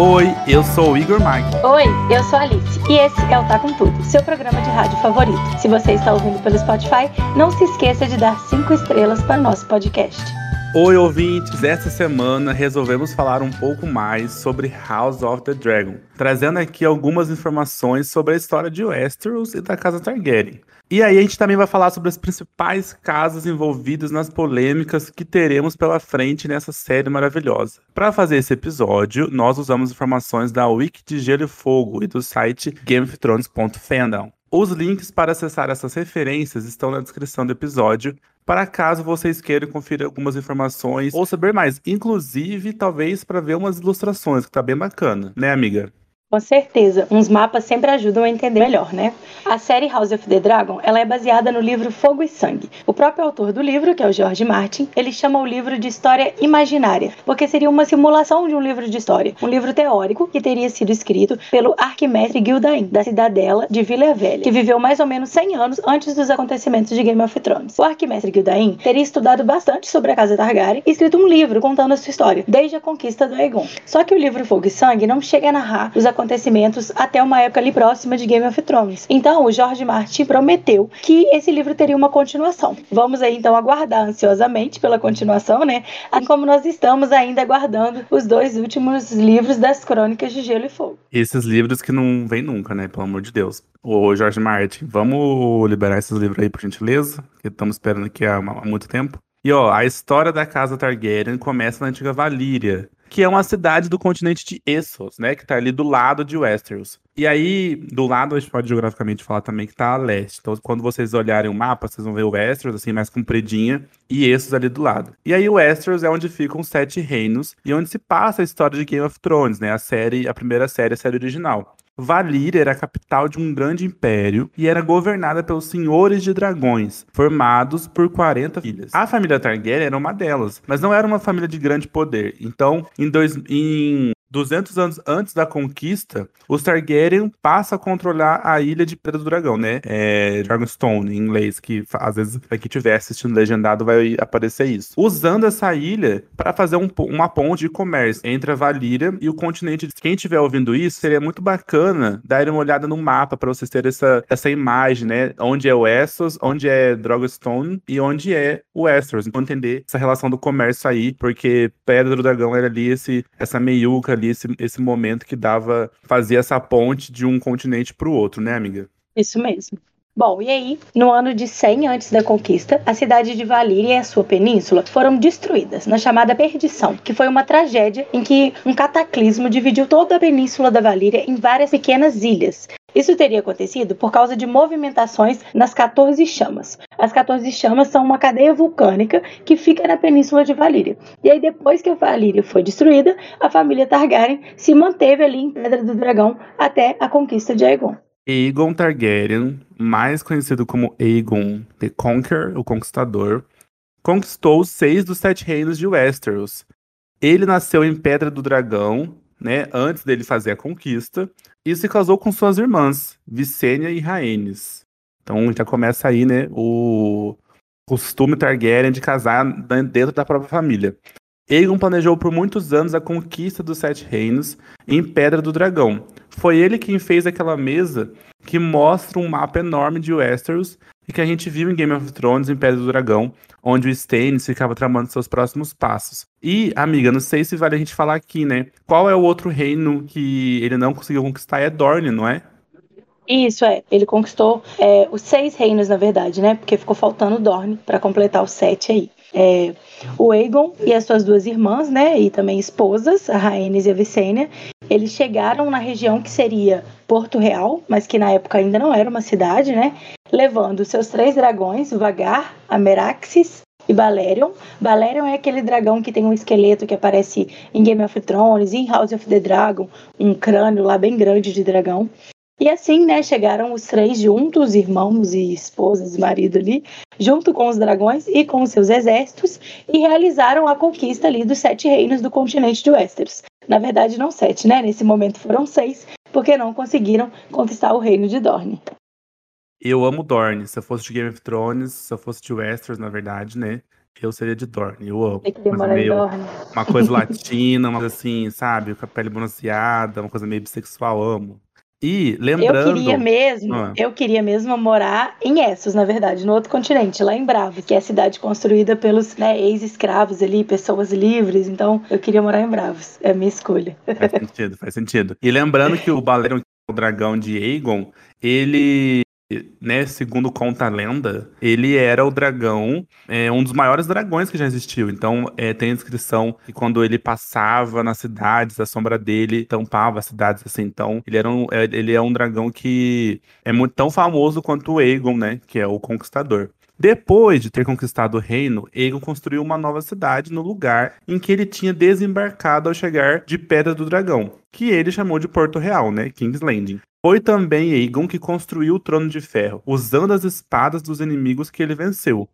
Oi, eu sou o Igor Mag. Oi, eu sou a Alice e esse é o Tá Com Tudo, seu programa de rádio favorito. Se você está ouvindo pelo Spotify, não se esqueça de dar cinco estrelas para o nosso podcast. Oi, ouvintes! Essa semana resolvemos falar um pouco mais sobre House of the Dragon, trazendo aqui algumas informações sobre a história de Westeros e da Casa Targaryen. E aí a gente também vai falar sobre as principais casas envolvidas nas polêmicas que teremos pela frente nessa série maravilhosa. Para fazer esse episódio, nós usamos informações da Wiki de Gelo e Fogo e do site GameOfThrones.fandom. Os links para acessar essas referências estão na descrição do episódio, para caso vocês queiram conferir algumas informações ou saber mais, inclusive talvez para ver umas ilustrações, que tá bem bacana, né, amiga? Com certeza, uns mapas sempre ajudam a entender melhor, né? A série House of the Dragon, ela é baseada no livro Fogo e Sangue. O próprio autor do livro, que é o George Martin, ele chama o livro de história imaginária, porque seria uma simulação de um livro de história, um livro teórico que teria sido escrito pelo arquimestre Gildain, da cidadela de Vila Velha, que viveu mais ou menos 100 anos antes dos acontecimentos de Game of Thrones. O arquimestre Gildain teria estudado bastante sobre a casa Targaryen e escrito um livro contando a sua história, desde a conquista do Aegon. Só que o livro Fogo e Sangue não chega a narrar os acontecimentos até uma época ali próxima de Game of Thrones. Então, o George Martin prometeu que esse livro teria uma continuação. Vamos aí então aguardar ansiosamente pela continuação, né? Assim como nós estamos ainda aguardando os dois últimos livros das Crônicas de Gelo e Fogo. Esses livros que não vêm nunca, né? Pelo amor de Deus. Ô, George Martin, vamos liberar esses livros aí, por gentileza? Que estamos esperando aqui há, há muito tempo. E ó, a história da casa Targaryen começa na antiga Valíria, que é uma cidade do continente de Essos, né? Que tá ali do lado de Westeros. E aí, do lado, a gente pode geograficamente falar também que tá a leste. Então, quando vocês olharem o mapa, vocês vão ver o Westeros, assim, mais compridinha, e Essos ali do lado. E aí, o Westeros é onde ficam os Sete Reinos, e onde se passa a história de Game of Thrones, né? A série, a primeira série, a série original. Valíria era a capital de um grande império e era governada pelos senhores de dragões, formados por 40 filhas. A família Targaryen era uma delas, mas não era uma família de grande poder. Então, em, dois, em 200 anos antes da conquista, os Targaryen passam a controlar a ilha de Pedra do Dragão, né? É Dragonstone, em inglês, que às vezes aqui tiver assistindo legendado vai aparecer isso. Usando essa ilha para fazer um, uma ponte de comércio entre a Valíria e o continente. Quem estiver ouvindo isso, seria muito bacana dar uma olhada no mapa para vocês terem essa, essa imagem, né? Onde é o Essos, onde é Dragonstone e onde é o Westeros. Então entender essa relação do comércio aí, porque Pedra do Dragão era ali esse, essa meiuca ali esse, esse momento que dava, fazia essa ponte de um continente para o outro, né, amiga? Isso mesmo. Bom, e aí, no ano de 100 antes da conquista, a cidade de Valíria e a sua península foram destruídas na chamada Perdição, que foi uma tragédia em que um cataclismo dividiu toda a península da Valíria em várias pequenas ilhas. Isso teria acontecido por causa de movimentações nas 14 chamas. As 14 chamas são uma cadeia vulcânica que fica na península de Valíria. E aí, depois que a Valíria foi destruída, a família Targaryen se manteve ali em Pedra do Dragão até a conquista de Aegon. Aegon Targaryen, mais conhecido como Aegon the Conqueror, o Conquistador, conquistou seis dos sete reinos de Westeros. Ele nasceu em Pedra do Dragão, né, antes dele fazer a conquista, e se casou com suas irmãs, Visenya e Rhaenys. Então já começa aí, né, o costume Targaryen de casar dentro da própria família. Aegon planejou por muitos anos a conquista dos Sete Reinos em Pedra do Dragão. Foi ele quem fez aquela mesa que mostra um mapa enorme de Westeros e que a gente viu em Game of Thrones, em Pedra do Dragão, onde o Stannis ficava tramando seus próximos passos. E, amiga, não sei se vale a gente falar aqui, né? Qual é o outro reino que ele não conseguiu conquistar? É Dorne, não é? Isso é, ele conquistou é, os seis reinos, na verdade, né? Porque ficou faltando Dorne para completar os sete aí. É, o Aegon e as suas duas irmãs, né, e também esposas, a Rhaenys e a Visenya, eles chegaram na região que seria Porto Real, mas que na época ainda não era uma cidade, né, levando seus três dragões, Vagar, a Meraxes e Balerion. Balerion é aquele dragão que tem um esqueleto que aparece em Game of Thrones, em House of the Dragon, um crânio lá bem grande de dragão. E assim, né, chegaram os três juntos, irmãos e esposas e marido ali, junto com os dragões e com os seus exércitos, e realizaram a conquista ali dos sete reinos do continente de Westeros. Na verdade, não sete, né? Nesse momento foram seis, porque não conseguiram conquistar o reino de Dorne. Eu amo Dorne. Se eu fosse de Game of Thrones, se eu fosse de Westeros, na verdade, né? Eu seria de Dorne. Eu amo. Eu queria morar meio, em Dorne. Uma coisa latina, uma coisa assim, sabe? Com a pele bronzeada, uma coisa meio bissexual, amo. E lembrando. Eu queria mesmo, Ah. eu queria mesmo morar em Essos, na verdade, no outro continente, lá em Bravos, que é a cidade construída pelos né, ex-escravos ali, pessoas livres. Então, eu queria morar em Bravos. É a minha escolha. Faz sentido, faz sentido. E lembrando que o Balerion, o dragão de Aegon, ele, né, segundo conta a lenda, ele era o dragão, é, um dos maiores dragões que já existiu. Então, é, tem a descrição que quando ele passava nas cidades, a sombra dele tampava as cidades, assim. Então, ele, era um, é, ele é um dragão que é muito tão famoso quanto o Aegon, né, que é o conquistador. Depois de ter conquistado o reino, Aegon construiu uma nova cidade no lugar em que ele tinha desembarcado ao chegar de Pedra do Dragão, que ele chamou de Porto Real, né? King's Landing. Foi também Aegon que construiu o Trono de Ferro, usando as espadas dos inimigos que ele venceu.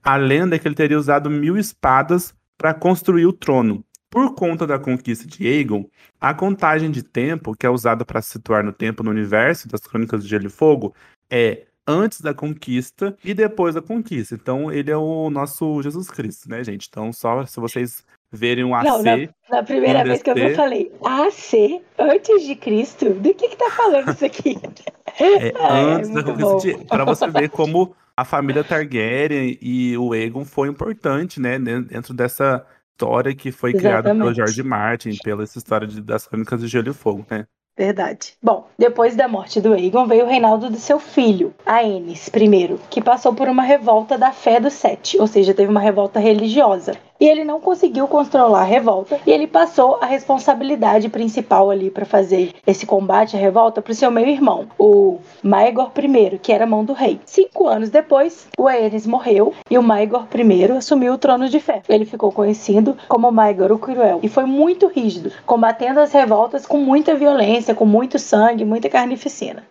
A lenda é que ele teria usado mil espadas para construir o trono. Por conta da conquista de Aegon, a contagem de tempo, que é usada para situar no tempo no universo das Crônicas de Gelo e Fogo, é antes da conquista e depois da conquista. Então, ele é o nosso Jesus Cristo, né, gente? Então, só se vocês verem um AC. Não, na, na primeira vez que eu vi, falei, AC, antes de Cristo? Do que que tá falando isso aqui? É, Ah, é antes da muito conquista. Pra você ver como a família Targaryen e o Aegon foi importante, né? den- Dentro dessa história que foi criada pelo Exatamente. George Martin, pela essa história de- das Crônicas de Gelo e Fogo, né? Verdade. Bom, depois da morte do Aegon veio o reinado de seu filho, Aenys I, que passou por uma revolta da fé dos Sete, ou seja, teve uma revolta religiosa. E ele não conseguiu controlar a revolta e ele passou a responsabilidade principal ali para fazer esse combate à revolta para o seu meio-irmão, o Maegor I, que era mão do rei. Cinco anos depois, o Aenys morreu e o Maegor I assumiu o trono de ferro. Ele ficou conhecido como Maegor o Cruel e foi muito rígido, combatendo as revoltas com muita violência, com muito sangue, muita carnificina.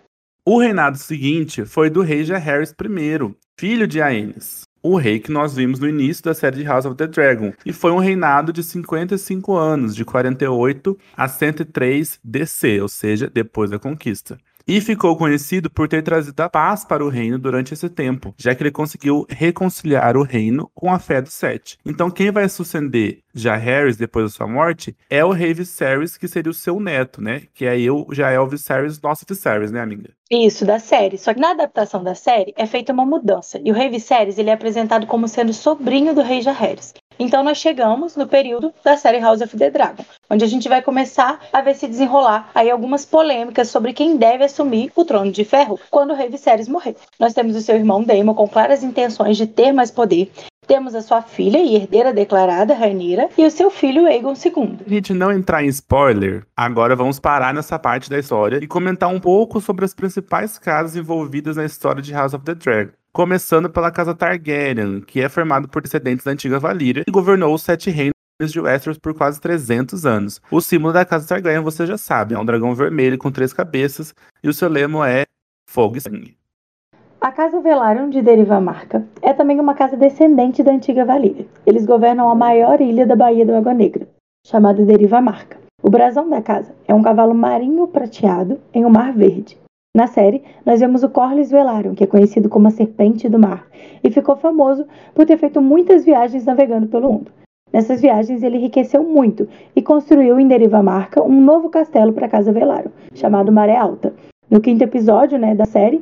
O reinado seguinte foi do rei Jaehaerys I, filho de Aenys. O rei que nós vimos no início da série de House of the Dragon. E foi um reinado de 55 anos, de 48 a 103 DC, ou seja, depois da conquista. E ficou conhecido por ter trazido a paz para o reino durante esse tempo, já que ele conseguiu reconciliar o reino com a fé dos sete. Então, quem vai suceder Jaehaerys depois da sua morte é o rei Viserys, que seria o seu neto, né? Que aí eu já é o Viserys, nosso Viserys, né, amiga? Isso, da série. Só que na adaptação da série é feita uma mudança. E o rei Viserys ele é apresentado como sendo sobrinho do rei Jaehaerys. Então nós chegamos no período da série House of the Dragon, onde a gente vai começar a ver se desenrolar aí algumas polêmicas sobre quem deve assumir o trono de ferro quando o rei Viserys morrer. Nós temos o seu irmão Daemon com claras intenções de ter mais poder. Temos a sua filha e herdeira declarada, Rhaenyra, e o seu filho Aegon II. Gente não entrar em spoiler, agora vamos parar nessa parte da história e comentar um pouco sobre as principais casas envolvidas na história de House of the Dragon. Começando pela casa Targaryen, que é formada por descendentes da antiga Valíria e governou os Sete Reinos de Westeros por quase 300 anos. O símbolo da casa Targaryen você já sabe, é um dragão vermelho com três cabeças e o seu lema é fogo e sangue. A Casa Velaryon de Derivamarca é também uma casa descendente da antiga Valíria. Eles governam a maior ilha da Baía do Água Negra, chamada Derivamarca. O brasão da casa é um cavalo marinho prateado em um mar verde. Na série, nós vemos o Corlys Velaryon, que é conhecido como a Serpente do Mar, e ficou famoso por ter feito muitas viagens navegando pelo mundo. Nessas viagens, ele enriqueceu muito e construiu em Derivamarca um novo castelo para a Casa Velaryon, chamado Maré Alta. No quinto episódio né, da série,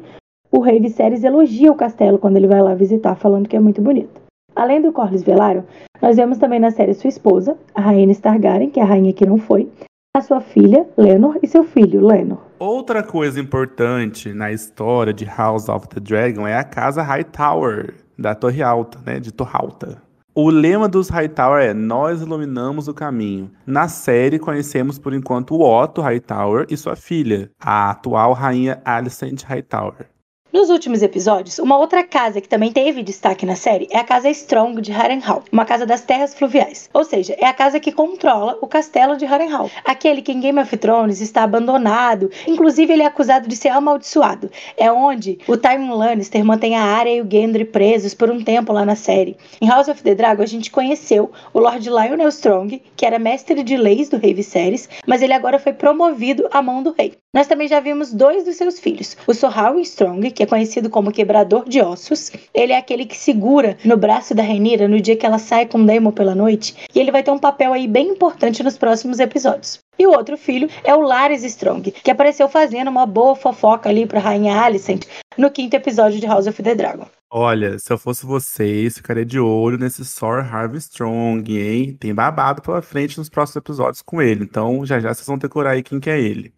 o rei Viserys elogia o castelo quando ele vai lá visitar, falando que é muito bonito. Além do Corlys Velaryon, nós vemos também na série sua esposa, a Rainha Targaryen, que é a rainha que não foi, a sua filha, Lenor, e seu filho, Lenor. Outra coisa importante na história de House of the Dragon é a casa Hightower, da Torre Alta, né, de Torralta. O lema dos Hightower é Nós iluminamos o caminho. Na série, conhecemos por enquanto o Otto Hightower e sua filha, a atual rainha Alicent Hightower. Nos últimos episódios, uma outra casa que também teve destaque na série é a Casa Strong de Harrenhal, uma casa das terras fluviais. Ou seja, é a casa que controla o castelo de Harrenhal. Aquele que em Game of Thrones está abandonado, inclusive ele é acusado de ser amaldiçoado. É onde o Tywin Lannister mantém a Arya e o Gendry presos por um tempo lá na série. Em House of the Dragon, a gente conheceu o Lord Lionel Strong, que era mestre de leis do rei Viserys, mas ele agora foi promovido à mão do rei. Nós também já vimos dois dos seus filhos. O Sorrel Strong, que é conhecido como quebrador de ossos. Ele é aquele que segura no braço da Renira no dia que ela sai com Daemon pela noite. E ele vai ter um papel aí bem importante nos próximos episódios. E o outro filho é o Lares Strong, que apareceu fazendo uma boa fofoca ali pra Rainha Alicent no quinto episódio de House of the Dragon. Olha, se eu fosse vocês, ficaria de olho nesse Sor Harvey Strong, hein? Tem babado pela frente nos próximos episódios com ele. Então, já já vocês vão decorar aí quem que é ele.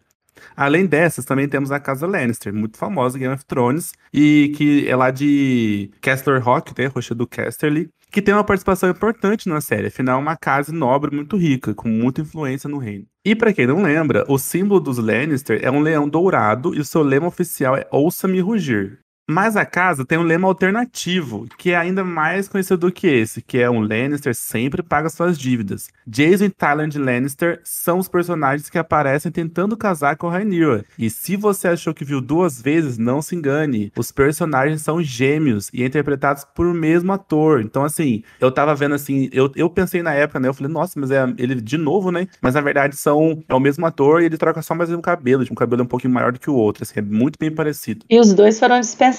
Além dessas, também temos a Casa Lannister, muito famosa Game of Thrones, e que é lá de Caster Rock, né, roxa do Casterly, que tem uma participação importante na série, afinal é uma casa nobre muito rica, com muita influência no reino. E para quem não lembra, o símbolo dos Lannister é um leão dourado e o seu lema oficial é Ouça-me rugir. Mas a casa tem um lema alternativo, que é ainda mais conhecido do que esse, que é um Lannister sempre paga suas dívidas. Jason e Tyland Lannister são os personagens que aparecem tentando casar com Rhaenyra. E se você achou que viu duas vezes, não se engane. Os personagens são gêmeos e interpretados por o mesmo ator. Então, assim, eu tava vendo assim, eu, eu pensei na época, né? Eu falei, nossa, mas é ele de novo, né? Mas na verdade são é o mesmo ator e ele troca só mais um cabelo, de um cabelo um pouquinho maior do que o outro. Assim, é muito bem parecido. E os dois foram dispensados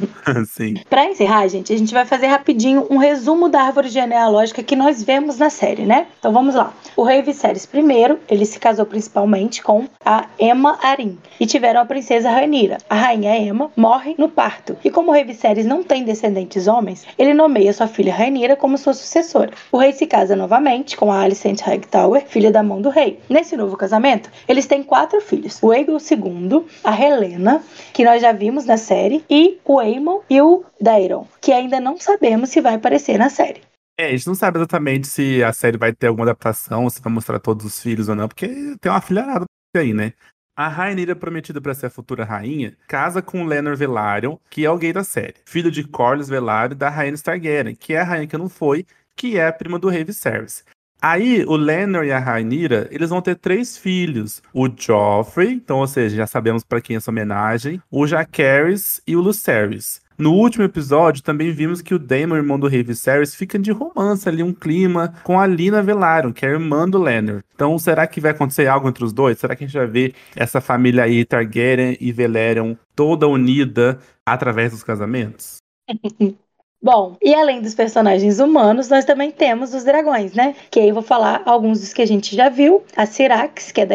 Sim. Para encerrar, gente, a gente vai fazer rapidinho um resumo da árvore genealógica que nós vemos na série, né? Então vamos lá. O rei Viserys I, ele se casou principalmente com a Emma Arin e tiveram a princesa Rhaenyra. A rainha Emma morre no parto e como o rei Viserys não tem descendentes homens, ele nomeia sua filha Rhaenyra como sua sucessora. O rei se casa novamente com a Alicent Hightower, filha da mão do rei. Nesse novo casamento, eles têm quatro filhos: o Aegon II, a Helena, que nós já vimos na série, e o Aemon e o Daeron, que ainda não sabemos se vai aparecer na série. É, a gente não sabe exatamente se a série vai ter alguma adaptação, se vai mostrar todos os filhos ou não, porque tem uma filharada aí, né? A Rainira prometida para ser a futura rainha casa com Lenor Velaryon, que é o gay da série, filho de Corlys Velaryon da rainha Targaryen, que é a rainha que não foi, que é a prima do rei Viserys. Aí, o Lenor e a Rainira, eles vão ter três filhos. O Joffrey, então, ou seja, já sabemos para quem é essa homenagem. O Jacaerys e o Lucerys. No último episódio, também vimos que o Daemon, irmão do rei Viserys, fica de romance ali, um clima com a Lina Velaryon, que é a irmã do Lenor. Então, será que vai acontecer algo entre os dois? Será que a gente vai ver essa família aí, Targaryen e Velaryon, toda unida através dos casamentos? Bom, e além dos personagens humanos, nós também temos os dragões, né? Que aí eu vou falar alguns dos que a gente já viu. A Syrax, que é da,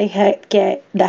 que é da.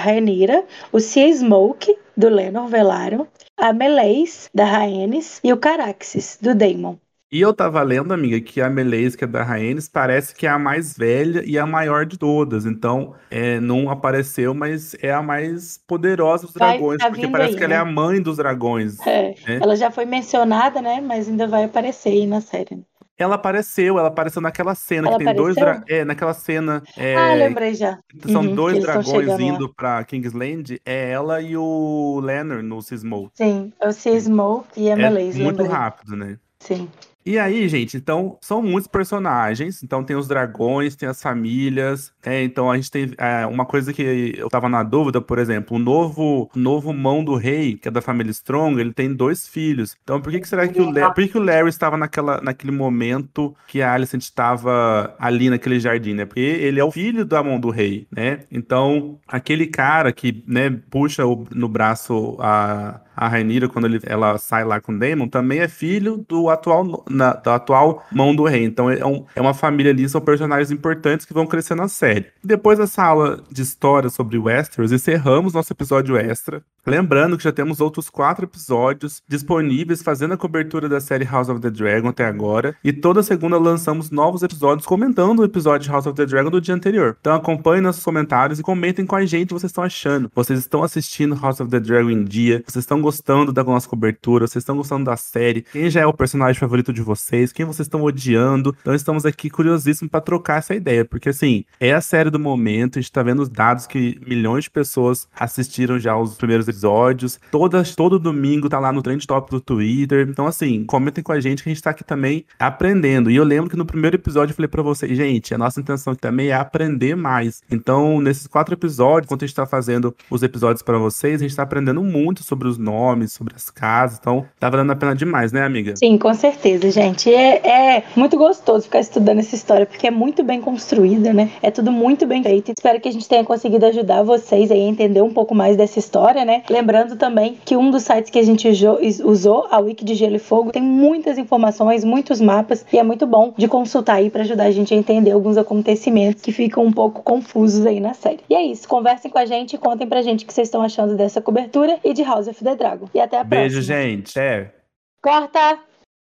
O Sea Smoke, do Lenor Velaryon. A Meleis, da Rhaenys. E o Caraxes, do Daemon. E eu tava lendo, amiga, que a Meleis, que é da Rhaenys, parece que é a mais velha e a maior de todas. Então, é, não apareceu, mas é a mais poderosa dos vai, dragões, tá porque parece aí, que né? ela é né? a mãe dos dragões. É, né? Ela já foi mencionada, né? Mas ainda vai aparecer aí na série. Ela apareceu, ela apareceu naquela cena ela que tem apareceu? dois É, naquela cena. É, ah, lembrei já. São uhum, dois dragões indo lá. pra Kingsland. É ela e o Leonard no Sismo. Sim, é o Sismo e a Meleis. É muito lembrei. rápido, né? Sim. E aí, gente, então são muitos personagens. Então tem os dragões, tem as famílias. É, então a gente tem é, uma coisa que eu tava na dúvida, por exemplo, o novo, novo mão do rei, que é da família Strong, ele tem dois filhos. Então por que, que será que o Larry, por que, que o Larry estava naquela, naquele momento que a Alicent estava ali naquele jardim, né? Porque ele é o filho da mão do rei, né? Então aquele cara que, né, puxa o, no braço a a Rainira, quando ele, ela sai lá com o Daemon, também é filho do atual, na, da atual mão do rei. Então é, um, é uma família ali, são personagens importantes que vão crescer na série. Depois dessa aula de história sobre Westeros, encerramos nosso episódio extra. Lembrando que já temos outros quatro episódios disponíveis fazendo a cobertura da série House of the Dragon até agora. E toda segunda lançamos novos episódios comentando o episódio de House of the Dragon do dia anterior. Então acompanhem nossos comentários e comentem com a gente o que vocês estão achando. Vocês estão assistindo House of the Dragon em dia? Vocês estão gostando da nossa cobertura, vocês estão gostando da série, quem já é o personagem favorito de vocês, quem vocês estão odiando. Então estamos aqui curiosíssimos para trocar essa ideia, porque assim, é a série do momento, a gente tá vendo os dados que milhões de pessoas assistiram já os primeiros episódios. Todas, todo domingo tá lá no Trend Top do Twitter. Então, assim, comentem com a gente que a gente tá aqui também aprendendo. E eu lembro que no primeiro episódio eu falei para vocês, gente, a nossa intenção aqui também é aprender mais. Então, nesses quatro episódios, enquanto a gente tá fazendo os episódios para vocês, a gente tá aprendendo muito sobre os nomes, sobre as casas. Então, tá valendo a pena demais, né, amiga? Sim, com certeza, gente. É, é muito gostoso ficar estudando essa história, porque é muito bem construída, né? É tudo muito bem feito. Espero que a gente tenha conseguido ajudar vocês aí a entender um pouco mais dessa história, né? Lembrando também que um dos sites que a gente usou, a Wiki de Gelo e Fogo, tem muitas informações, muitos mapas, e é muito bom de consultar aí para ajudar a gente a entender alguns acontecimentos que ficam um pouco confusos aí na série. E é isso, conversem com a gente e contem pra gente o que vocês estão achando dessa cobertura e de House of the Dragon. E até a Beijo, próxima. Beijo, gente. É. Corta!